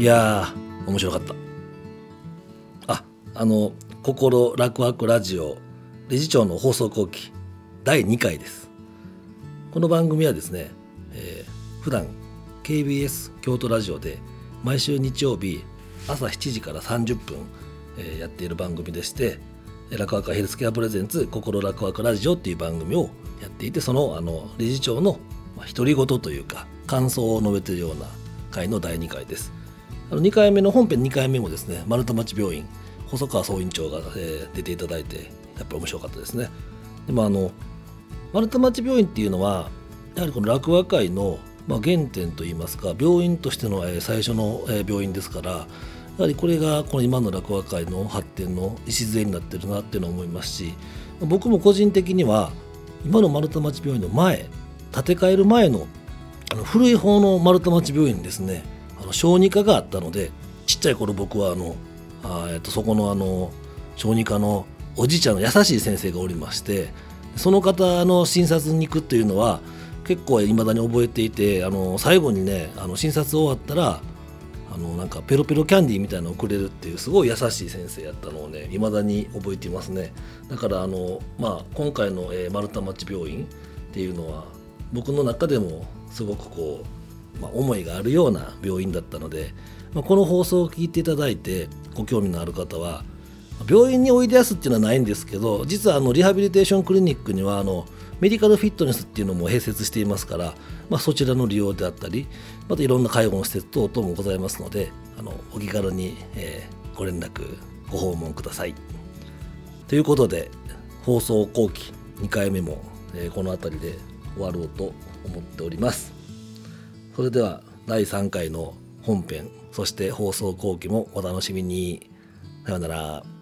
いや面白かった。ああの「心楽々ラジオ」理事長の放送後期第2回です。この番組はですね、えー、普段 KBS 京都ラジオで毎週日曜日朝7時から30分、えー、やっている番組でして楽々ヘルスケアプレゼンツ心楽々ラジオっていう番組をやっていてそのあの理事長の独り言というか感想を述べているような回の第2回です。あの2回目の本編2回目もですね丸太町病院細川総院長が、えー、出ていただいてやっぱり面白かったですね。でもあの丸太町病院っていうのはやはりこの落語会の、まあ、原点といいますか病院としての、え最初の、え病院ですからやはりこれがこの今の落語会の発展の礎になってるなっていうのは思いますし僕も個人的には今の丸太町病院の前建て替える前のあの古い方の丸太町病院ですねの小児科があったのでちっちゃい頃僕はあのあ、えっとそこのあの小児科のおじいちゃんの優しい先生がおりましてその方の診察に行くっていうのは結構いまだに覚えていてあの最後にねあの診察終わったらあのなんかペロペロキャンディーみたいなのをくれるっていうすごい優しい先生やったのをねいまだに覚えていますね。だからあの、まあ、今回の、えー、丸太町病院っていうのは僕の中でもすごくこう、まあ、思いがあるような病院だったので、まあ、この放送を聞いていただいてご興味のある方は病院においでやすっていうのはないんですけど実はあのリハビリテーションクリニックにはあのメディカルフィットネスっていうのも併設していますから、まあ、そちらの利用であったりまたいろんな介護の施設等々もございますのであのお気軽に、えー、ご連絡ご訪問ください。ということで放送後期2回目も、えー、この辺りで終わろうと思っております。それでは第3回の本編そして放送後期もお楽しみに。さようなら。